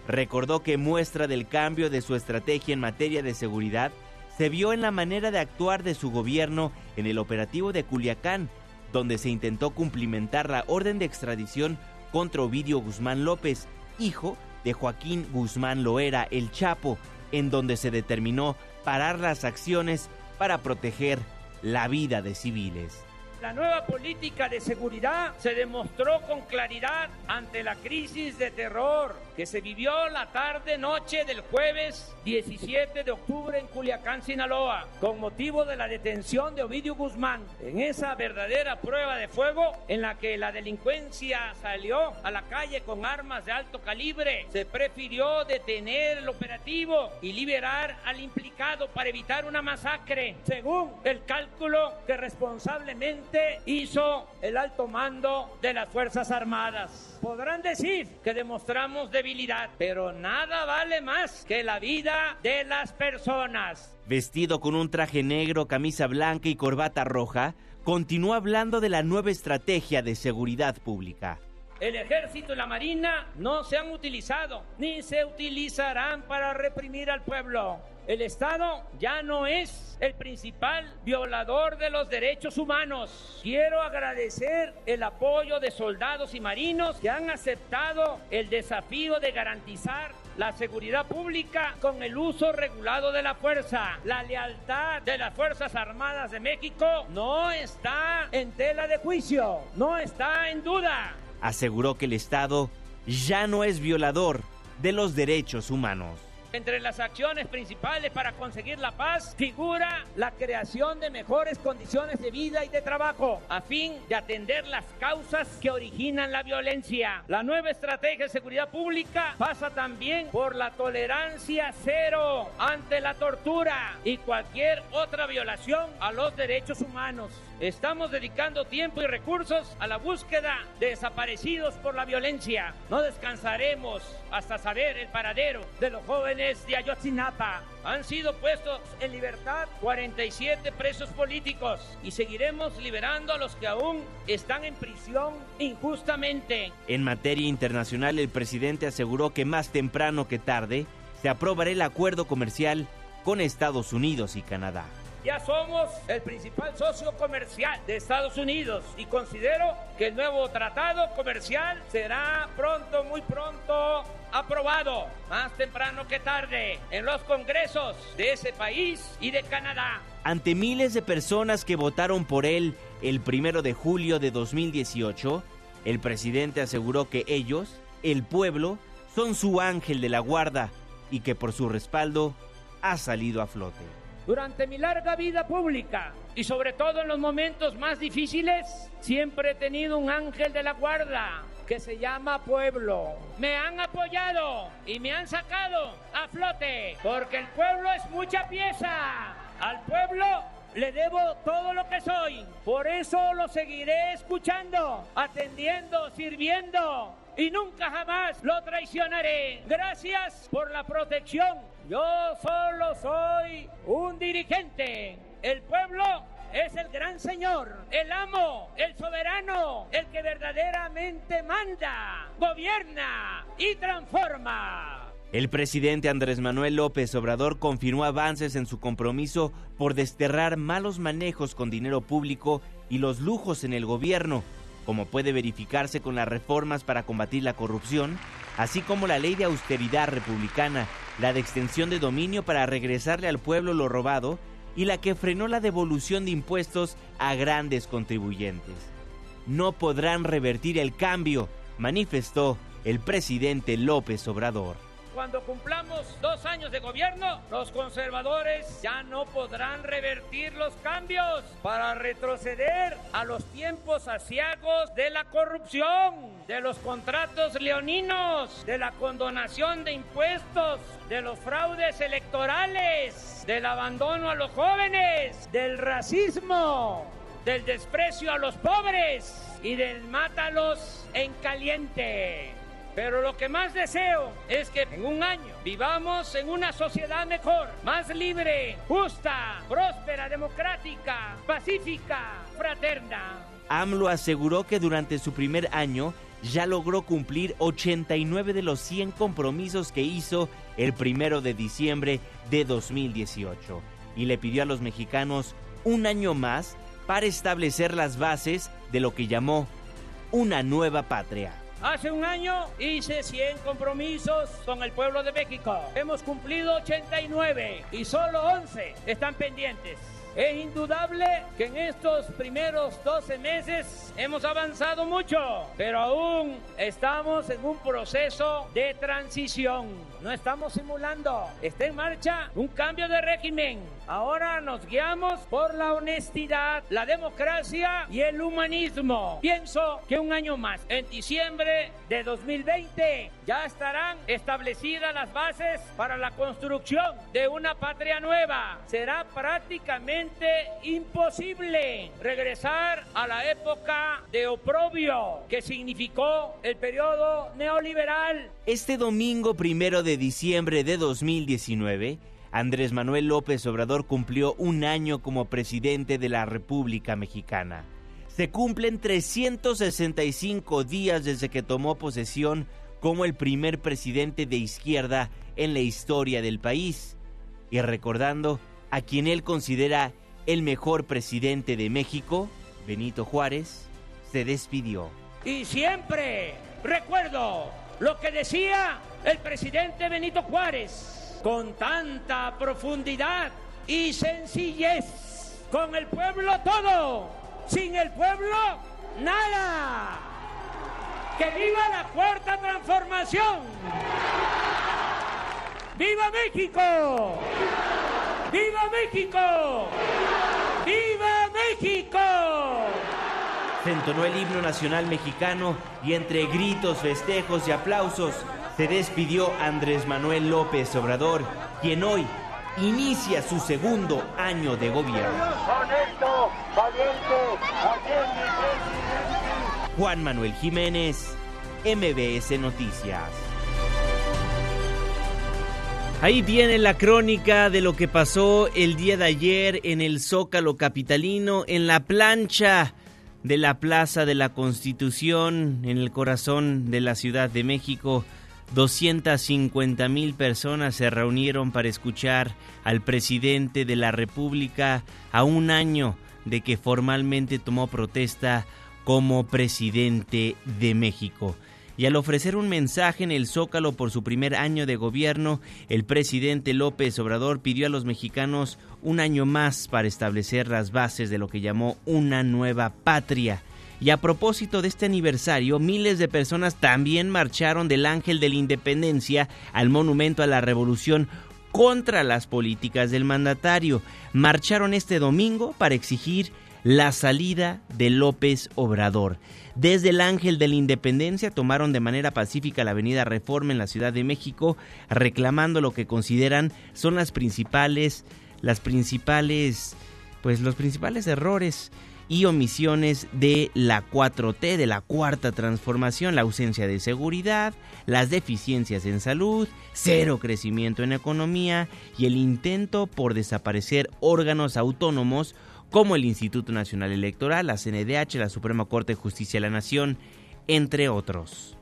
Recordó que muestra del cambio de su estrategia en materia de seguridad se vio en la manera de actuar de su gobierno en el operativo de Culiacán, donde se intentó cumplimentar la orden de extradición contra Ovidio Guzmán López, hijo de Joaquín Guzmán Loera, el Chapo, en donde se determinó parar las acciones para proteger la vida de civiles. La nueva política de seguridad se demostró con claridad ante la crisis de terror que se vivió la tarde-noche del jueves 17 de octubre en Culiacán, Sinaloa, con motivo de la detención de Ovidio Guzmán. En esa verdadera prueba de fuego en la que la delincuencia salió a la calle con armas de alto calibre, se prefirió detener el operativo y liberar al implicado para evitar una masacre, según el cálculo que responsablemente hizo el alto mando de las Fuerzas Armadas. Podrán decir que demostramos debilidad, pero nada vale más que la vida de las personas. Vestido con un traje negro, camisa blanca y corbata roja, continúa hablando de la nueva estrategia de seguridad pública. El ejército y la marina no se han utilizado ni se utilizarán para reprimir al pueblo. El Estado ya no es el principal violador de los derechos humanos. Quiero agradecer el apoyo de soldados y marinos que han aceptado el desafío de garantizar la seguridad pública con el uso regulado de la fuerza. La lealtad de las Fuerzas Armadas de México no está en tela de juicio, no está en duda. Aseguró que el Estado ya no es violador de los derechos humanos. Entre las acciones principales para conseguir la paz figura la creación de mejores condiciones de vida y de trabajo a fin de atender las causas que originan la violencia. La nueva estrategia de seguridad pública pasa también por la tolerancia cero ante la tortura y cualquier otra violación a los derechos humanos. Estamos dedicando tiempo y recursos a la búsqueda de desaparecidos por la violencia. No descansaremos hasta saber el paradero de los jóvenes de Ayotzinapa. Han sido puestos en libertad 47 presos políticos y seguiremos liberando a los que aún están en prisión injustamente. En materia internacional, el presidente aseguró que más temprano que tarde se aprobará el acuerdo comercial con Estados Unidos y Canadá. Ya somos el principal socio comercial de Estados Unidos y considero que el nuevo tratado comercial será pronto, muy pronto aprobado, más temprano que tarde, en los congresos de ese país y de Canadá. Ante miles de personas que votaron por él el primero de julio de 2018, el presidente aseguró que ellos, el pueblo, son su ángel de la guarda y que por su respaldo ha salido a flote. Durante mi larga vida pública y sobre todo en los momentos más difíciles, siempre he tenido un ángel de la guarda que se llama pueblo. Me han apoyado y me han sacado a flote porque el pueblo es mucha pieza. Al pueblo le debo todo lo que soy. Por eso lo seguiré escuchando, atendiendo, sirviendo y nunca jamás lo traicionaré. Gracias por la protección. Yo solo soy un dirigente. El pueblo es el gran señor, el amo, el soberano, el que verdaderamente manda, gobierna y transforma. El presidente Andrés Manuel López Obrador confirmó avances en su compromiso por desterrar malos manejos con dinero público y los lujos en el gobierno, como puede verificarse con las reformas para combatir la corrupción, así como la ley de austeridad republicana, la de extensión de dominio para regresarle al pueblo lo robado y la que frenó la devolución de impuestos a grandes contribuyentes. No podrán revertir el cambio, manifestó el presidente López Obrador. Cuando cumplamos dos años de gobierno, los conservadores ya no podrán revertir los cambios para retroceder a los tiempos asiagos de la corrupción, de los contratos leoninos, de la condonación de impuestos, de los fraudes electorales, del abandono a los jóvenes, del racismo, del desprecio a los pobres y del mátalos en caliente. Pero lo que más deseo es que en un año vivamos en una sociedad mejor, más libre, justa, próspera, democrática, pacífica, fraterna. AMLO aseguró que durante su primer año ya logró cumplir 89 de los 100 compromisos que hizo el primero de diciembre de 2018 y le pidió a los mexicanos un año más para establecer las bases de lo que llamó una nueva patria. Hace un año hice 100 compromisos con el pueblo de México. Hemos cumplido 89 y solo 11 están pendientes. Es indudable que en estos primeros 12 meses hemos avanzado mucho, pero aún estamos en un proceso de transición. No estamos simulando. Está en marcha un cambio de régimen. Ahora nos guiamos por la honestidad, la democracia y el humanismo. Pienso que un año más, en diciembre de 2020, ya estarán establecidas las bases para la construcción de una patria nueva. Será prácticamente imposible regresar a la época de oprobio que significó el periodo neoliberal. Este domingo primero de diciembre de 2019, Andrés Manuel López Obrador cumplió un año como presidente de la República Mexicana. Se cumplen 365 días desde que tomó posesión como el primer presidente de izquierda en la historia del país y recordando a quien él considera el mejor presidente de México, Benito Juárez, se despidió. Y siempre recuerdo lo que decía el presidente Benito Juárez, con tanta profundidad y sencillez, con el pueblo todo, sin el pueblo nada. Que viva la cuarta transformación. ¡Viva México! ¡Viva México! ¡Viva México! Se entonó el himno nacional mexicano y entre gritos, festejos y aplausos se despidió Andrés Manuel López Obrador, quien hoy inicia su segundo año de gobierno. Juan Manuel Jiménez, MBS Noticias. Ahí viene la crónica de lo que pasó el día de ayer en el Zócalo Capitalino, en la plancha de la Plaza de la Constitución, en el corazón de la Ciudad de México. 250 mil personas se reunieron para escuchar al presidente de la República a un año de que formalmente tomó protesta como presidente de México y al ofrecer un mensaje en el Zócalo por su primer año de gobierno, el presidente López Obrador pidió a los mexicanos un año más para establecer las bases de lo que llamó una nueva patria. Y a propósito de este aniversario, miles de personas también marcharon del Ángel de la Independencia al Monumento a la Revolución contra las políticas del mandatario. Marcharon este domingo para exigir la salida de López Obrador. Desde el Ángel de la Independencia tomaron de manera pacífica la avenida Reforma en la Ciudad de México, reclamando lo que consideran son las principales, las principales, pues los principales errores y omisiones de la 4T, de la cuarta transformación, la ausencia de seguridad, las deficiencias en salud, cero crecimiento en economía y el intento por desaparecer órganos autónomos como el Instituto Nacional Electoral, la CNDH, la Suprema Corte de Justicia de la Nación, entre otros.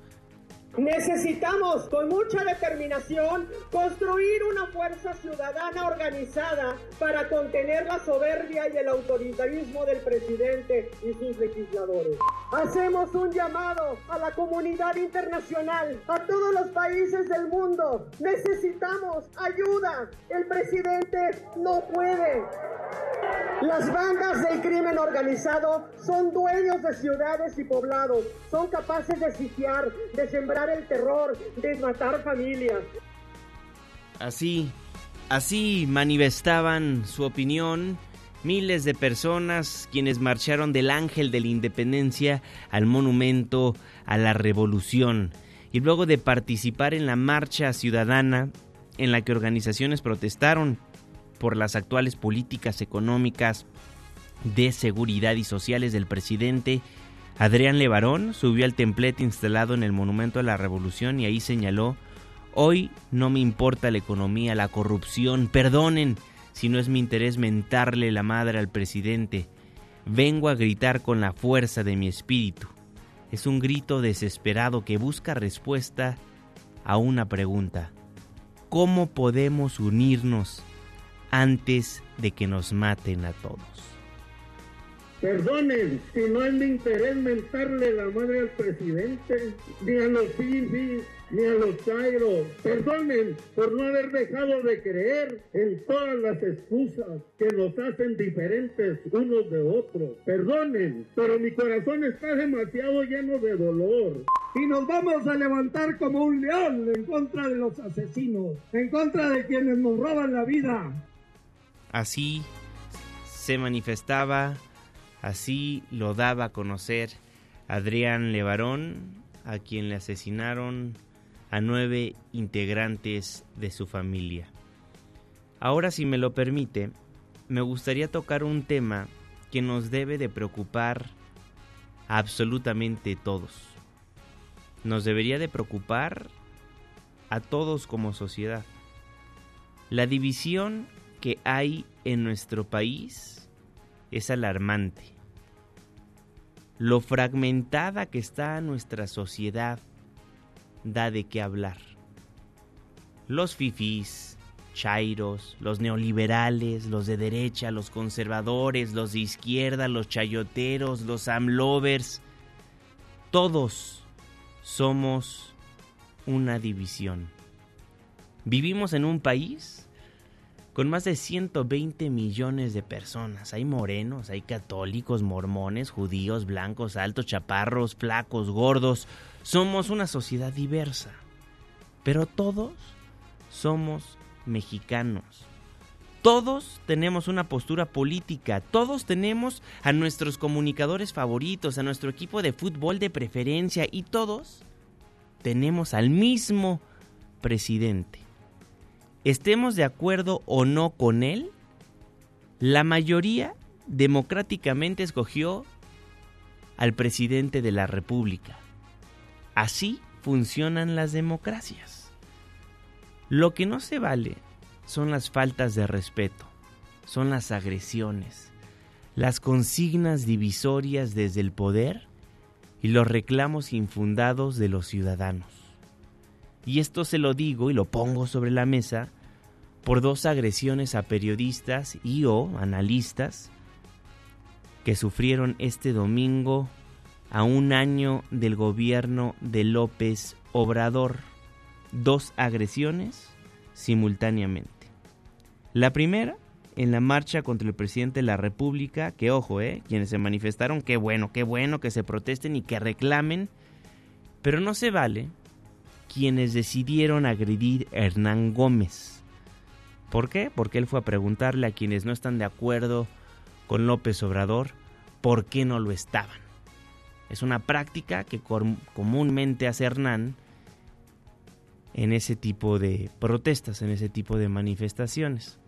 Necesitamos con mucha determinación construir una fuerza ciudadana organizada para contener la soberbia y el autoritarismo del presidente y sus legisladores. Hacemos un llamado a la comunidad internacional, a todos los países del mundo. Necesitamos ayuda. El presidente no puede. Las bandas del crimen organizado son dueños de ciudades y poblados. Son capaces de sitiar, de sembrar el terror, de matar familias. Así, así manifestaban su opinión miles de personas quienes marcharon del Ángel de la Independencia al monumento a la Revolución y luego de participar en la marcha ciudadana en la que organizaciones protestaron por las actuales políticas económicas de seguridad y sociales del presidente, Adrián Levarón subió al templete instalado en el Monumento a la Revolución y ahí señaló, hoy no me importa la economía, la corrupción, perdonen si no es mi interés mentarle la madre al presidente, vengo a gritar con la fuerza de mi espíritu. Es un grito desesperado que busca respuesta a una pregunta. ¿Cómo podemos unirnos antes de que nos maten a todos? Perdonen si no es mi interés mentarle la madre al presidente, ni a los fifis, ni a los chairos. Perdonen por no haber dejado de creer en todas las excusas que nos hacen diferentes unos de otros. Perdonen, pero mi corazón está demasiado lleno de dolor. Y nos vamos a levantar como un león en contra de los asesinos, en contra de quienes nos roban la vida. Así se manifestaba Así lo daba a conocer Adrián Levarón, a quien le asesinaron a nueve integrantes de su familia. Ahora, si me lo permite, me gustaría tocar un tema que nos debe de preocupar absolutamente todos. Nos debería de preocupar a todos como sociedad. La división que hay en nuestro país es alarmante lo fragmentada que está nuestra sociedad da de qué hablar. Los fifís, chairos, los neoliberales, los de derecha, los conservadores, los de izquierda, los chayoteros, los amlovers, todos somos una división. Vivimos en un país con más de 120 millones de personas. Hay morenos, hay católicos, mormones, judíos, blancos, altos, chaparros, flacos, gordos. Somos una sociedad diversa. Pero todos somos mexicanos. Todos tenemos una postura política, todos tenemos a nuestros comunicadores favoritos, a nuestro equipo de fútbol de preferencia y todos tenemos al mismo presidente estemos de acuerdo o no con él, la mayoría democráticamente escogió al presidente de la República. Así funcionan las democracias. Lo que no se vale son las faltas de respeto, son las agresiones, las consignas divisorias desde el poder y los reclamos infundados de los ciudadanos. Y esto se lo digo y lo pongo sobre la mesa por dos agresiones a periodistas y o analistas que sufrieron este domingo a un año del gobierno de López Obrador. Dos agresiones simultáneamente. La primera, en la marcha contra el presidente de la República, que ojo, eh, quienes se manifestaron, qué bueno, qué bueno que se protesten y que reclamen, pero no se vale quienes decidieron agredir a Hernán Gómez. ¿Por qué? Porque él fue a preguntarle a quienes no están de acuerdo con López Obrador por qué no lo estaban. Es una práctica que comúnmente hace Hernán en ese tipo de protestas, en ese tipo de manifestaciones.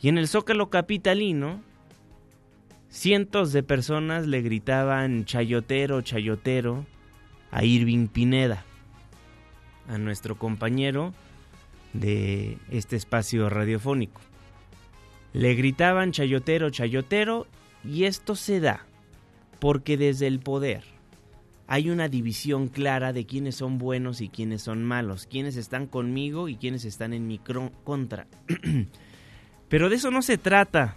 Y en el Zócalo Capitalino, cientos de personas le gritaban chayotero, chayotero a Irving Pineda a nuestro compañero de este espacio radiofónico. Le gritaban chayotero, chayotero, y esto se da porque desde el poder hay una división clara de quiénes son buenos y quiénes son malos, quiénes están conmigo y quiénes están en mi contra. Pero de eso no se trata,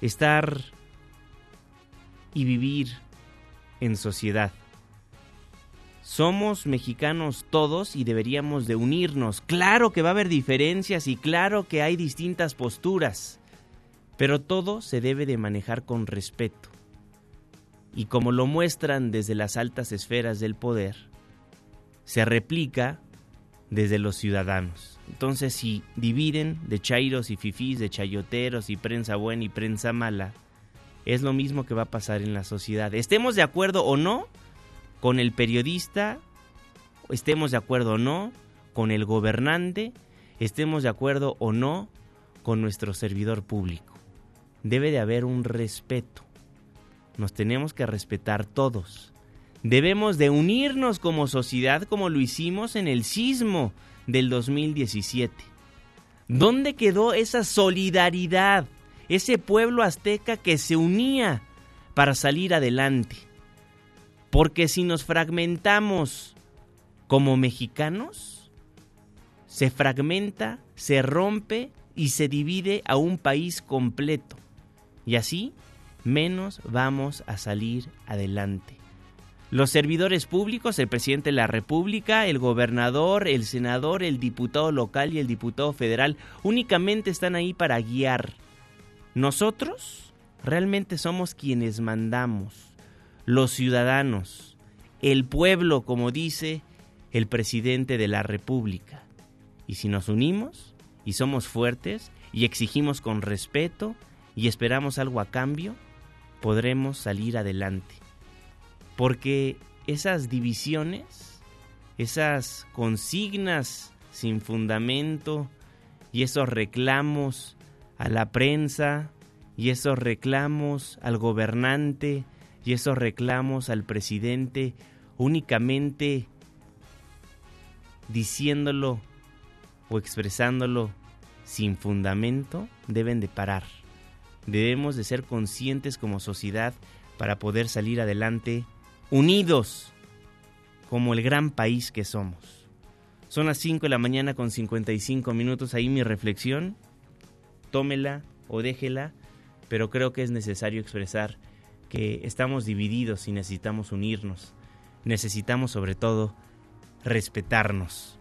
estar y vivir en sociedad. Somos mexicanos todos y deberíamos de unirnos. Claro que va a haber diferencias y claro que hay distintas posturas. Pero todo se debe de manejar con respeto. Y como lo muestran desde las altas esferas del poder, se replica desde los ciudadanos. Entonces, si dividen de chairos y fifís, de chayoteros y prensa buena y prensa mala, es lo mismo que va a pasar en la sociedad. Estemos de acuerdo o no con el periodista, estemos de acuerdo o no con el gobernante, estemos de acuerdo o no con nuestro servidor público. Debe de haber un respeto. Nos tenemos que respetar todos. Debemos de unirnos como sociedad como lo hicimos en el sismo del 2017. ¿Dónde quedó esa solidaridad? Ese pueblo azteca que se unía para salir adelante. Porque si nos fragmentamos como mexicanos, se fragmenta, se rompe y se divide a un país completo. Y así menos vamos a salir adelante. Los servidores públicos, el presidente de la República, el gobernador, el senador, el diputado local y el diputado federal únicamente están ahí para guiar. Nosotros realmente somos quienes mandamos, los ciudadanos, el pueblo, como dice el presidente de la República. Y si nos unimos y somos fuertes y exigimos con respeto y esperamos algo a cambio, podremos salir adelante porque esas divisiones, esas consignas sin fundamento y esos reclamos a la prensa y esos reclamos al gobernante y esos reclamos al presidente únicamente diciéndolo o expresándolo sin fundamento deben de parar. Debemos de ser conscientes como sociedad para poder salir adelante unidos como el gran país que somos. Son las 5 de la mañana con 55 minutos, ahí mi reflexión, tómela o déjela, pero creo que es necesario expresar que estamos divididos y necesitamos unirnos. Necesitamos sobre todo respetarnos.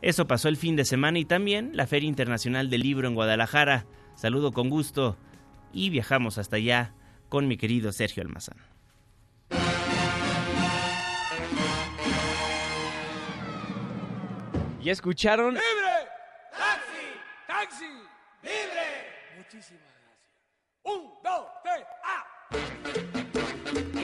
Eso pasó el fin de semana y también la Feria Internacional del Libro en Guadalajara. Saludo con gusto y viajamos hasta allá con mi querido Sergio Almazán. ¿Ya escucharon? ¡Libre! ¡Taxi! ¡Taxi! ¡Libre! Muchísimas gracias. Un, dos, tres, ¡ah!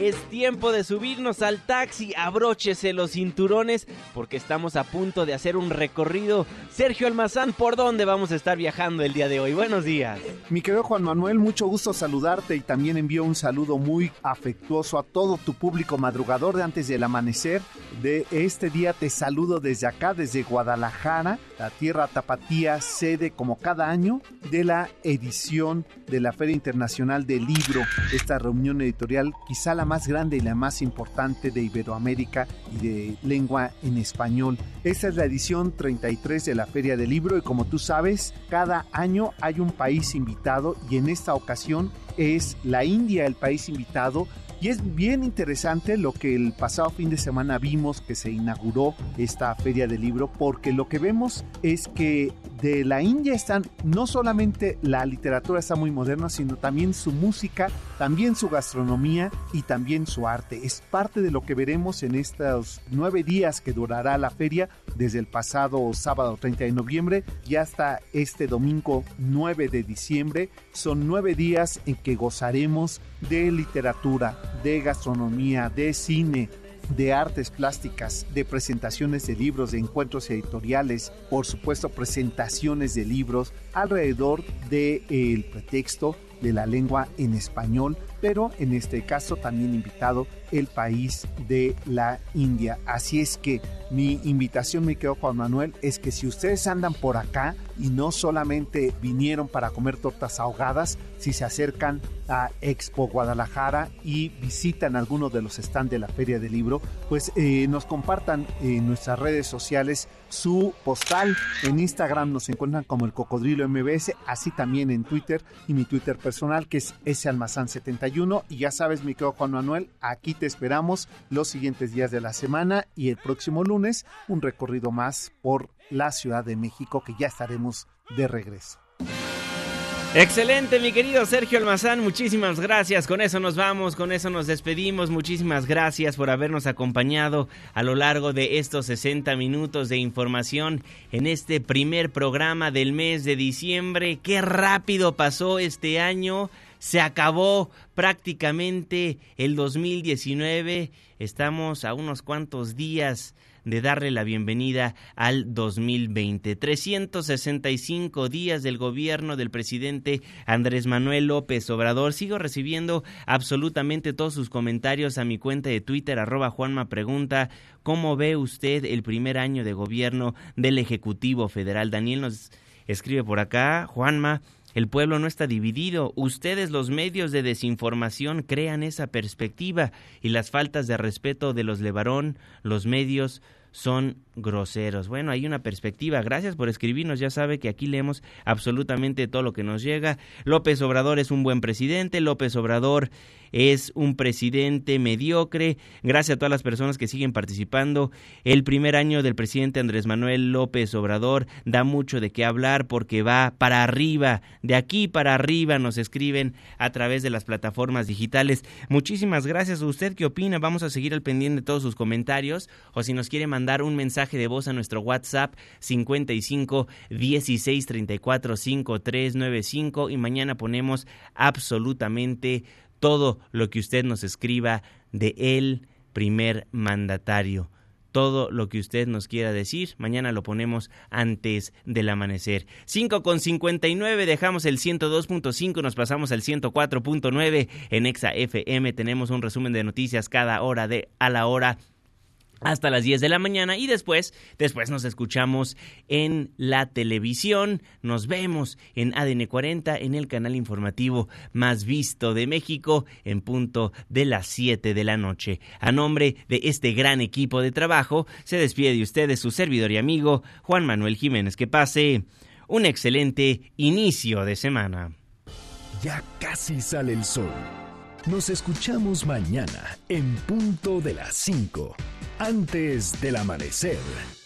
Es tiempo de subirnos al taxi, abróchese los cinturones porque estamos a punto de hacer un recorrido. Sergio Almazán, ¿por dónde vamos a estar viajando el día de hoy? Buenos días. Mi querido Juan Manuel, mucho gusto saludarte y también envío un saludo muy afectuoso a todo tu público madrugador de antes del amanecer. De este día te saludo desde acá, desde Guadalajara, la tierra tapatía, sede como cada año de la edición de la Feria Internacional del Libro, esta reunión editorial quizá la más grande y la más importante de Iberoamérica y de lengua en español. Esta es la edición 33 de la Feria del Libro y como tú sabes, cada año hay un país invitado y en esta ocasión es la India el país invitado y es bien interesante lo que el pasado fin de semana vimos que se inauguró esta feria del libro, porque lo que vemos es que de la India están no solamente la literatura está muy moderna, sino también su música, también su gastronomía y también su arte. Es parte de lo que veremos en estos nueve días que durará la feria, desde el pasado sábado 30 de noviembre y hasta este domingo 9 de diciembre. Son nueve días en que gozaremos de literatura, de gastronomía, de cine, de artes plásticas, de presentaciones de libros, de encuentros editoriales, por supuesto presentaciones de libros alrededor del pretexto de la lengua en español, pero en este caso también invitado el país de la India. Así es que mi invitación, mi querido Juan Manuel, es que si ustedes andan por acá y no solamente vinieron para comer tortas ahogadas, si se acercan a Expo Guadalajara y visitan alguno de los stands de la Feria del Libro, pues eh, nos compartan en nuestras redes sociales su postal. En Instagram nos encuentran como el Cocodrilo MBS, así también en Twitter y mi Twitter personal que es ese almazán 71. Y ya sabes, mi querido Juan Manuel, aquí te esperamos los siguientes días de la semana y el próximo lunes un recorrido más por la Ciudad de México que ya estaremos de regreso. Excelente, mi querido Sergio Almazán, muchísimas gracias. Con eso nos vamos, con eso nos despedimos. Muchísimas gracias por habernos acompañado a lo largo de estos 60 minutos de información en este primer programa del mes de diciembre. Qué rápido pasó este año. Se acabó prácticamente el 2019. Estamos a unos cuantos días de darle la bienvenida al 2020. 365 días del gobierno del presidente Andrés Manuel López Obrador. Sigo recibiendo absolutamente todos sus comentarios a mi cuenta de Twitter, arroba Juanma Pregunta. ¿Cómo ve usted el primer año de gobierno del Ejecutivo Federal? Daniel nos escribe por acá, Juanma. El pueblo no está dividido. Ustedes, los medios de desinformación, crean esa perspectiva y las faltas de respeto de los Levarón, los medios son groseros. Bueno, hay una perspectiva. Gracias por escribirnos. Ya sabe que aquí leemos absolutamente todo lo que nos llega. López Obrador es un buen presidente. López Obrador es un presidente mediocre. Gracias a todas las personas que siguen participando. El primer año del presidente Andrés Manuel López Obrador da mucho de qué hablar porque va para arriba. De aquí para arriba nos escriben a través de las plataformas digitales. Muchísimas gracias usted. ¿Qué opina? Vamos a seguir al pendiente de todos sus comentarios. O si nos quiere mandar un mensaje de voz a nuestro WhatsApp 55 16 34 5395 y mañana ponemos absolutamente todo lo que usted nos escriba de el primer mandatario todo lo que usted nos quiera decir. Mañana lo ponemos antes del amanecer. 5 con 59, dejamos el 102.5, nos pasamos al 104.9 en Exa FM. Tenemos un resumen de noticias cada hora de a la hora hasta las 10 de la mañana y después, después nos escuchamos en la televisión, nos vemos en ADN 40 en el canal informativo más visto de México en punto de las 7 de la noche. A nombre de este gran equipo de trabajo, se despide de ustedes su servidor y amigo Juan Manuel Jiménez. Que pase un excelente inicio de semana. Ya casi sale el sol. Nos escuchamos mañana en punto de las 5 antes del amanecer.